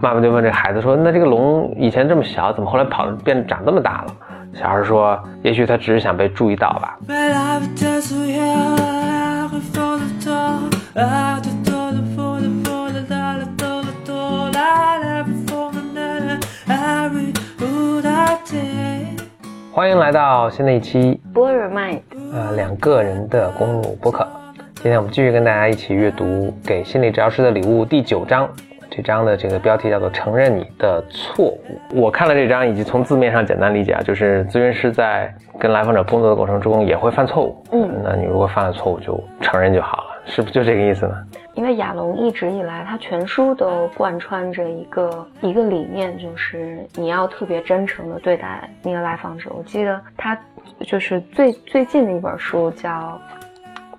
妈妈就问这孩子说：“那这个龙以前这么小，怎么后来跑变长这么大了？”小孩说：“也许他只是想被注意到吧。”欢迎来到新的一期《波尔麦》呃两个人的公路播客。今天我们继续跟大家一起阅读《给心理治疗师的礼物》第九章。这章的这个标题叫做“承认你的错误”。我看了这章，以及从字面上简单理解啊，就是咨询师在跟来访者工作的过程中也会犯错误。嗯，那你如果犯了错误，就承认就好了，是不是就这个意思呢？因为亚龙一直以来，他全书都贯穿着一个一个理念，就是你要特别真诚的对待那个来访者。我记得他就是最最近的一本书叫，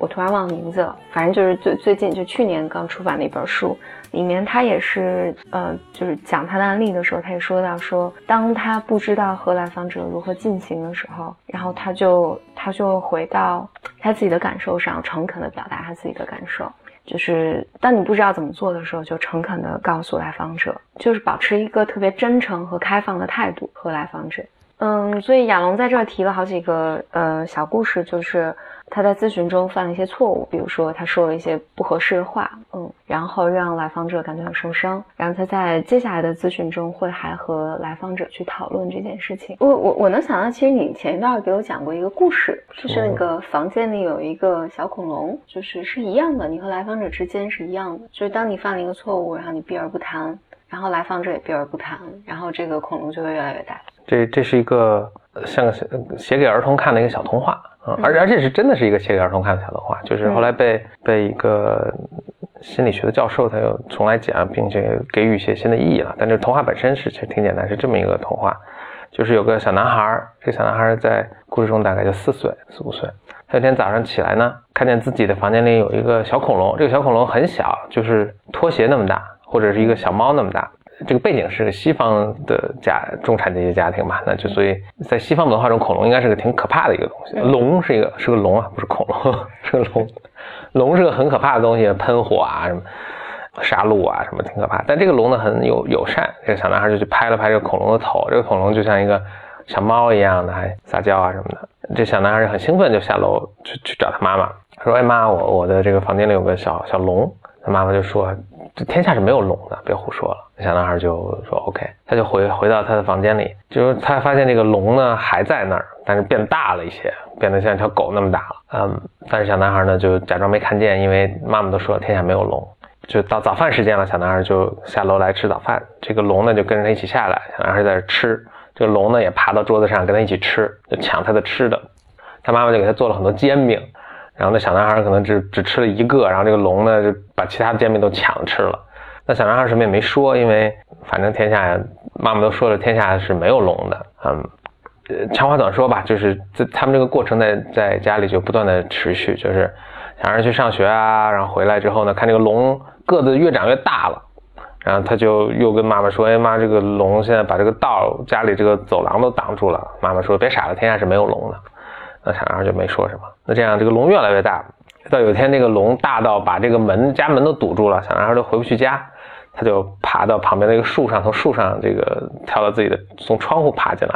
我突然忘了名字了，反正就是最最近就去年刚出版的一本书。里面他也是，呃，就是讲他的案例的时候，他也说到说，当他不知道和来访者如何进行的时候，然后他就他就回到他自己的感受上，诚恳的表达他自己的感受。就是当你不知道怎么做的时候，就诚恳的告诉来访者，就是保持一个特别真诚和开放的态度和来访者。嗯，所以亚龙在这儿提了好几个呃小故事，就是。他在咨询中犯了一些错误，比如说他说了一些不合适的话，嗯，然后让来访者感觉很受伤。然后他在接下来的咨询中会还和来访者去讨论这件事情。我我我能想到，其实你前一段给我讲过一个故事，就是那个房间里有一个小恐龙，就是是一样的，你和来访者之间是一样的，就是当你犯了一个错误，然后你避而不谈，然后来访者也避而不谈，然后这个恐龙就会越来越大。这这是一个像写给儿童看的一个小童话。嗯，而而且是真的是一个写给儿童看的小童话，就是后来被被一个心理学的教授他又重来讲，并且给予一些新的意义了。但这童话本身是其实挺简单，是这么一个童话，就是有个小男孩，这个小男孩在故事中大概就四岁四五岁，他有天早上起来呢，看见自己的房间里有一个小恐龙，这个小恐龙很小，就是拖鞋那么大，或者是一个小猫那么大。这个背景是西方的家中产阶级家庭嘛，那就所以在西方文化中，恐龙应该是个挺可怕的一个东西。龙是一个是个龙啊，不是恐龙，是个龙。龙是个很可怕的东西，喷火啊什么，杀戮啊什么，挺可怕。但这个龙呢很有友善，这个小男孩就去拍了拍这个恐龙的头，这个恐龙就像一个小猫一样的，还撒娇啊什么的。这小男孩就很兴奋，就下楼去去找他妈妈，说：“哎妈，我我的这个房间里有个小小龙。”他妈妈就说。这天下是没有龙的，别胡说了。小男孩就说 OK，他就回回到他的房间里，就是他发现这个龙呢还在那儿，但是变大了一些，变得像条狗那么大了。嗯，但是小男孩呢就假装没看见，因为妈妈都说天下没有龙。就到早饭时间了，小男孩就下楼来吃早饭。这个龙呢就跟着他一起下来，小男孩在这吃，这个龙呢也爬到桌子上跟他一起吃，就抢他的吃的。他妈妈就给他做了很多煎饼。然后那小男孩可能只只吃了一个，然后这个龙呢就把其他的煎饼都抢吃了。那小男孩什么也没说，因为反正天下妈妈都说了，天下是没有龙的。嗯，长话短说吧，就是在他们这个过程在在家里就不断的持续，就是小孩去上学啊，然后回来之后呢，看这个龙个子越长越大了，然后他就又跟妈妈说：“哎妈，这个龙现在把这个道家里这个走廊都挡住了。”妈妈说：“别傻了，天下是没有龙的。”那小男孩就没说什么。那这样，这个龙越来越大，到有一天，这个龙大到把这个门家门都堵住了，小男孩都回不去家，他就爬到旁边的一个树上，从树上这个跳到自己的，从窗户爬进来。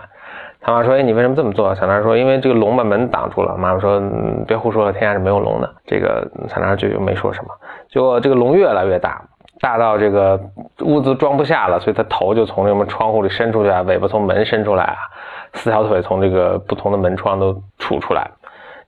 他妈说：“哎，你为什么这么做？”小男孩说：“因为这个龙把门挡住了。”妈妈说：“嗯别胡说了，天下是没有龙的。”这个小男孩就又没说什么。结果这个龙越来越大，大到这个屋子装不下了，所以他头就从这个窗户里伸出去啊，尾巴从门伸出来啊。四条腿从这个不同的门窗都杵出来，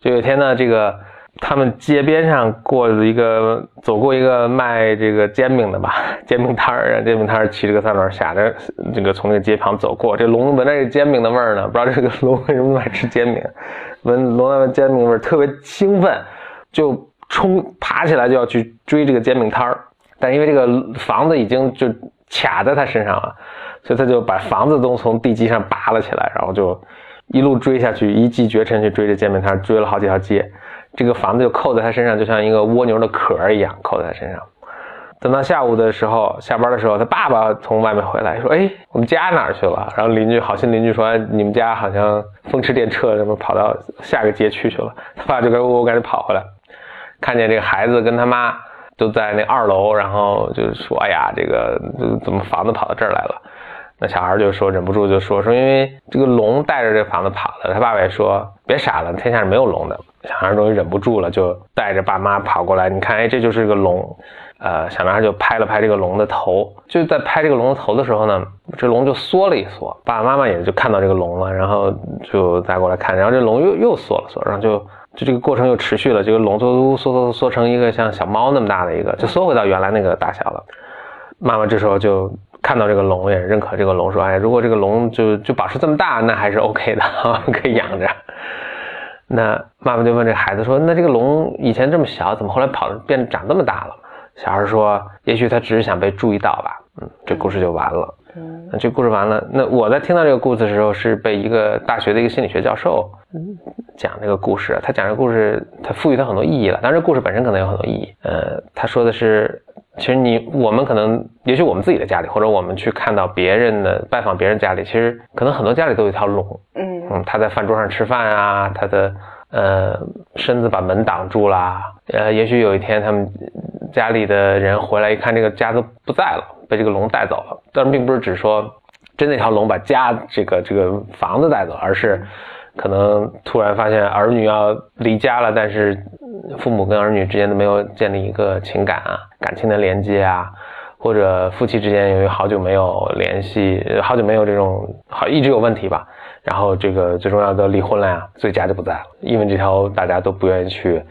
就有一天呢，这个他们街边上过一个走过一个卖这个煎饼的吧，煎饼摊儿，煎饼摊儿骑着个三轮，下着这个从这个街旁走过，这龙闻着这煎饼的味儿呢，不知道这个龙为什么爱吃煎饼，闻龙闻煎饼味儿特别兴奋，就冲爬起来就要去追这个煎饼摊儿，但因为这个房子已经就卡在他身上了。所以他就把房子都从地基上拔了起来，然后就一路追下去，一骑绝尘去追着煎饼摊，追了好几条街，这个房子就扣在他身上，就像一个蜗牛的壳一样扣在他身上。等到下午的时候，下班的时候，他爸爸从外面回来，说：“哎，我们家哪去了？”然后邻居好心邻居说：“你们家好像风驰电掣，什么跑到下个街区去了。”他爸就跟我赶紧跑回来，看见这个孩子跟他妈。都在那二楼，然后就说：“哎呀，这个怎么房子跑到这儿来了？”那小孩就说忍不住就说说，因为这个龙带着这房子跑了。他爸爸也说：“别傻了，天下是没有龙的。”小孩终于忍不住了，就带着爸妈跑过来。你看，哎，这就是个龙。呃，小男孩就拍了拍这个龙的头，就在拍这个龙的头的时候呢，这龙就缩了一缩。爸爸妈妈也就看到这个龙了，然后就再过来看，然后这龙又又缩了缩，然后就就这个过程又持续了。这个龙缩缩缩缩成一个像小猫那么大的一个，就缩回到原来那个大小了。妈妈这时候就看到这个龙，也认可这个龙，说：“哎，如果这个龙就就保持这么大，那还是 OK 的，可以养着。”那妈妈就问这孩子说：“那这个龙以前这么小，怎么后来跑变长这么大了？”小孩说：“也许他只是想被注意到吧。”嗯，这故事就完了。嗯，那这故事完了。那我在听到这个故事的时候，是被一个大学的一个心理学教授讲这个故事。他讲这个故事，他赋予他很多意义了。当然，故事本身可能有很多意义。呃，他说的是，其实你我们可能，也许我们自己的家里，或者我们去看到别人的拜访别人家里，其实可能很多家里都有一条龙。嗯嗯，他在饭桌上吃饭啊，他的呃身子把门挡住了。呃，也许有一天他们。家里的人回来一看，这个家都不在了，被这个龙带走了。但是并不是只说真那条龙把家这个这个房子带走，而是可能突然发现儿女要离家了，但是父母跟儿女之间都没有建立一个情感啊、感情的连接啊，或者夫妻之间由于好久没有联系，好久没有这种好一直有问题吧，然后这个最重要的离婚了呀，所以家就不在了，因为这条大家都不愿意去。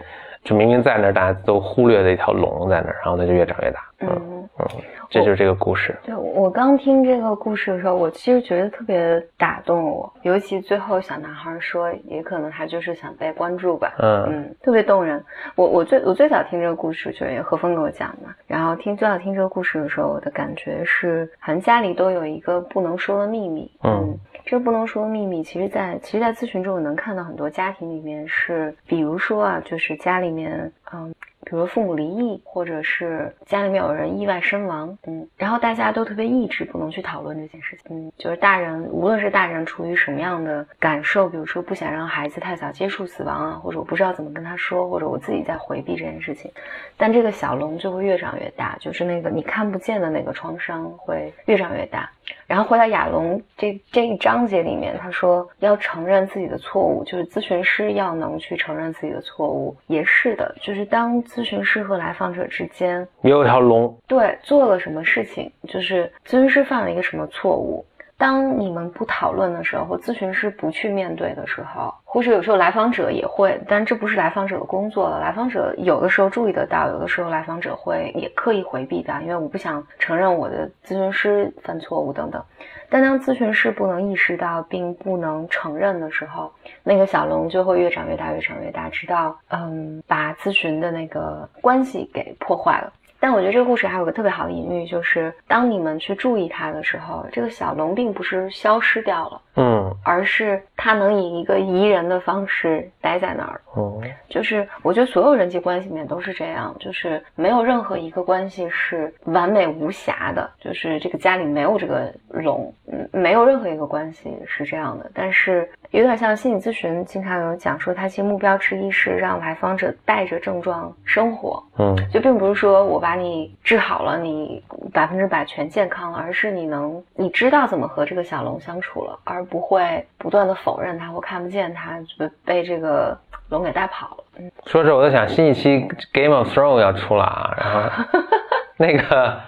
就明明在那儿，大家都忽略的一条龙在那儿，然后它就越长越大。嗯嗯，这就是这个故事。对我刚听这个故事的时候，我其实觉得特别打动我，尤其最后小男孩说，也可能他就是想被关注吧。嗯嗯，特别动人。我我最我最早听这个故事就是何峰给我讲的，然后听最早听这个故事的时候，我的感觉是，好像家里都有一个不能说的秘密。嗯。这个不能说的秘密，其实，在其实，在咨询中，我能看到很多家庭里面是，比如说啊，就是家里面，嗯。比如父母离异，或者是家里面有人意外身亡，嗯，然后大家都特别抑制，不能去讨论这件事情，嗯，就是大人，无论是大人出于什么样的感受，比如说不想让孩子太早接触死亡啊，或者我不知道怎么跟他说，或者我自己在回避这件事情，但这个小龙就会越长越大，就是那个你看不见的那个创伤会越长越大。然后回到亚龙这这一章节里面，他说要承认自己的错误，就是咨询师要能去承认自己的错误，也是的，就是当。咨询师和来访者之间也有条龙，对，做了什么事情，就是咨询师犯了一个什么错误。当你们不讨论的时候，咨询师不去面对的时候，或者有时候来访者也会，但这不是来访者的工作了。来访者有的时候注意得到，有的时候来访者会也刻意回避的，因为我不想承认我的咨询师犯错误等等。但当咨询师不能意识到并不能承认的时候，那个小龙就会越长越大，越长越大，直到嗯把咨询的那个关系给破坏了。但我觉得这个故事还有个特别好的隐喻，就是当你们去注意它的时候，这个小龙并不是消失掉了，嗯，而是它能以一个宜人的方式待在那儿。嗯，就是我觉得所有人际关系里面都是这样，就是没有任何一个关系是完美无瑕的，就是这个家里没有这个龙，嗯，没有任何一个关系是这样的。但是有点像心理咨询，经常有讲说，他其实目标之一是让来访者带着症状生活，嗯，就并不是说我把你治好了，你百分之百全健康了，而是你能你知道怎么和这个小龙相处了，而不会不断的否认它或看不见它，被被这个龙给带跑了。嗯，说这我在想新一期 Game of Thrones 要出了啊，然后 那个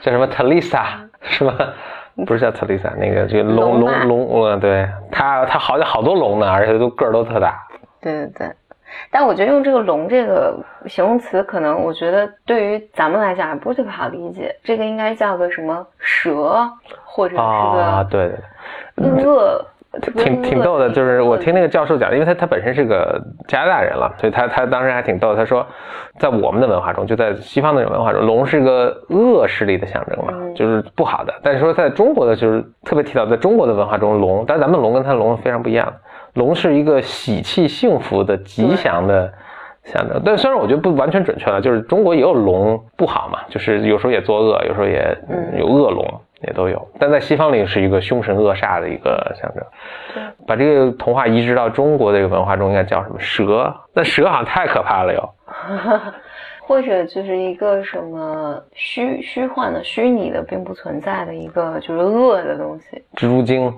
叫什么 Talisa 是吧？不是叫 Talisa，那个这个龙龙龙，呃，对，它它好像好多龙呢，而且都个儿都特大。对对对。但我觉得用这个“龙”这个形容词，可能我觉得对于咱们来讲还不是特别好理解。这个应该叫个什么蛇，或者是个对对恶，挺挺逗的。就是我听那个教授讲，因为他他本身是个加拿大人了，所以他他当时还挺逗。他说，在我们的文化中，就在西方那种文化中，龙是个恶势力的象征嘛，就是不好的。但是说在中国的，就是特别提到，在中国的文化中，龙，但咱们龙跟他的龙非常不一样。龙是一个喜气、幸福的、吉祥的象征，但虽然我觉得不完全准确了，就是中国也有龙不好嘛，就是有时候也作恶，有时候也有恶龙，也都有。但在西方里是一个凶神恶煞的一个象征。把这个童话移植到中国的这个文化中，应该叫什么蛇？那蛇好像太可怕了哟。或者就是一个什么虚虚幻的、虚拟的，并不存在的一个就是恶的东西。蜘蛛精，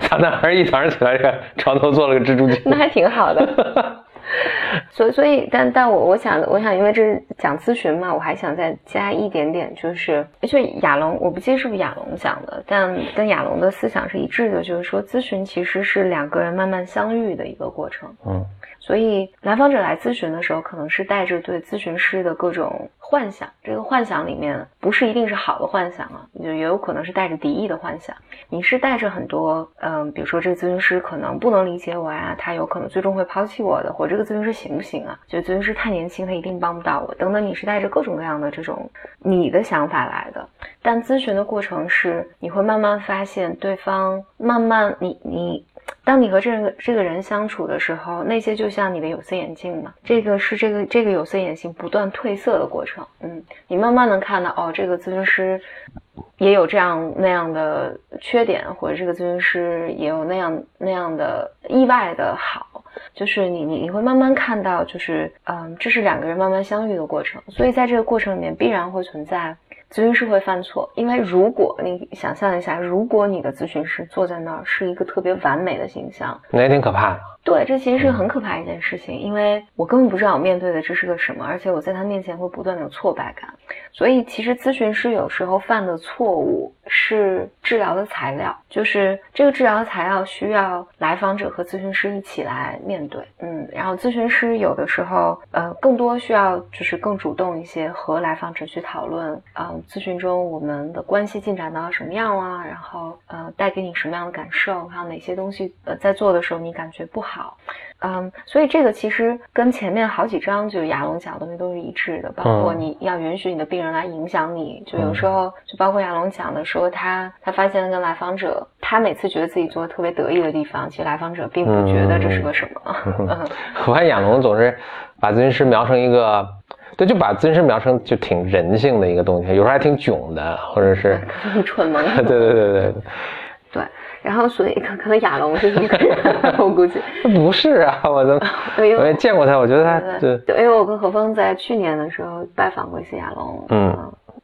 小男孩一早上起来，床头做了个蜘蛛精，那还挺好的。所以，所以，但但我我想，我想，因为这是讲咨询嘛，我还想再加一点点，就是，就亚龙，我不记得是不是亚龙讲的，但跟亚龙的思想是一致的，就是说，咨询其实是两个人慢慢相遇的一个过程。嗯。所以，来访者来咨询的时候，可能是带着对咨询师的各种幻想。这个幻想里面不是一定是好的幻想啊，就也有可能是带着敌意的幻想。你是带着很多，嗯，比如说这个咨询师可能不能理解我呀，他有可能最终会抛弃我的，或这个咨询师行不行啊？就咨询师太年轻，他一定帮不到我，等等。你是带着各种各样的这种你的想法来的。但咨询的过程是，你会慢慢发现对方，慢慢你你。当你和这个这个人相处的时候，那些就像你的有色眼镜嘛，这个是这个这个有色眼镜不断褪色的过程。嗯，你慢慢能看到，哦，这个咨询师也有这样那样的缺点，或者这个咨询师也有那样那样的意外的好，就是你你你会慢慢看到，就是嗯，这是两个人慢慢相遇的过程。所以在这个过程里面，必然会存在。咨询师会犯错，因为如果你想象一下，如果你的咨询师坐在那儿是一个特别完美的形象，那也挺可怕的。对，这其实是很可怕一件事情，因为我根本不知道我面对的这是个什么，而且我在他面前会不断的有挫败感。所以，其实咨询师有时候犯的错误是治疗的材料，就是这个治疗的材料需要来访者和咨询师一起来面对。嗯，然后咨询师有的时候，呃，更多需要就是更主动一些，和来访者去讨论，嗯，咨询中我们的关系进展到什么样了，然后呃，带给你什么样的感受，还有哪些东西呃在做的时候你感觉不好。好，嗯，所以这个其实跟前面好几章就是亚龙讲的东西都是一致的，包括你要允许你的病人来影响你，就有时候就包括亚龙讲的说他他发现跟来访者，他每次觉得自己做的特别得意的地方，其实来访者并不觉得这是个什么。我看亚龙总是把咨询师描成一个，对，就把咨询师描成就挺人性的一个东西，有时候还挺囧的，或者是 很蠢萌。对对对对对。然后，所以可可能亚龙是一个，我估计不是啊，我都 我也见过他，我觉得他对，因为我跟何峰在去年的时候拜访过一次亚龙，嗯，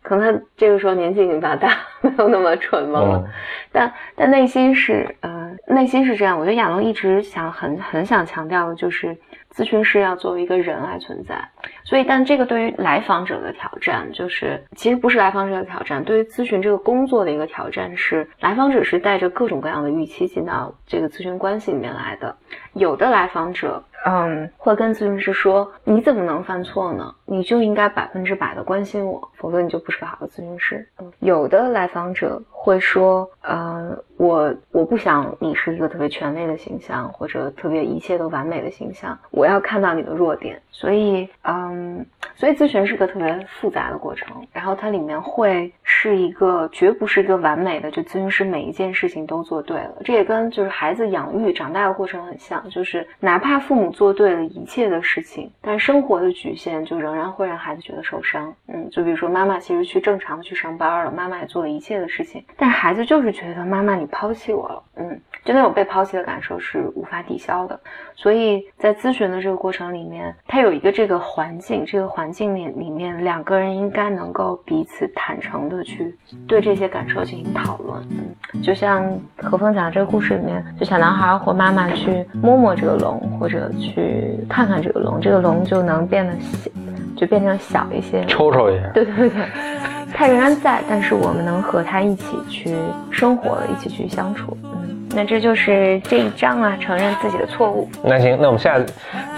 可能他这个时候年纪已经比较大，没有那么蠢萌了，但但内心是，呃，内心是这样。我觉得亚龙一直想很很想强调的就是。咨询师要作为一个人来存在，所以，但这个对于来访者的挑战，就是其实不是来访者的挑战，对于咨询这个工作的一个挑战是，来访者是带着各种各样的预期进到这个咨询关系里面来的，有的来访者。嗯，会跟咨询师说：“你怎么能犯错呢？你就应该百分之百的关心我，否则你就不是个好的咨询师。”，有的来访者会说：“呃，我我不想你是一个特别权威的形象，或者特别一切都完美的形象，我要看到你的弱点。”所以，嗯，所以咨询是个特别复杂的过程，然后它里面会是一个绝不是一个完美的，就咨询师每一件事情都做对了。这也跟就是孩子养育长大的过程很像，就是哪怕父母。做对了一切的事情，但生活的局限就仍然会让孩子觉得受伤。嗯，就比如说妈妈其实去正常的去上班了，妈妈也做了一切的事情，但是孩子就是觉得妈妈你抛弃我了。嗯，就那种被抛弃的感受是无法抵消的。所以在咨询的这个过程里面，他有一个这个环境，这个环境里里面两个人应该能够彼此坦诚的去对这些感受进行讨论。嗯，就像何峰讲的这个故事里面，就小男孩或妈妈去摸摸这个龙，或者。去看看这个龙，这个龙就能变得小，就变成小一些，抽抽一下。对对对，他仍然在，但是我们能和他一起去生活，一起去相处。嗯，那这就是这一章啊，承认自己的错误。那行，那我们下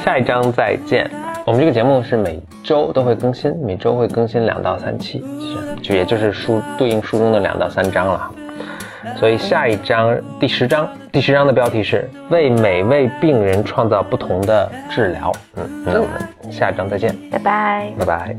下一章再见。我们这个节目是每周都会更新，每周会更新两到三期，其实就也就是书对应书中的两到三章了。所以下一章第十章，第十章的标题是为每位病人创造不同的治疗。嗯，那我们下一章再见，拜拜，拜拜。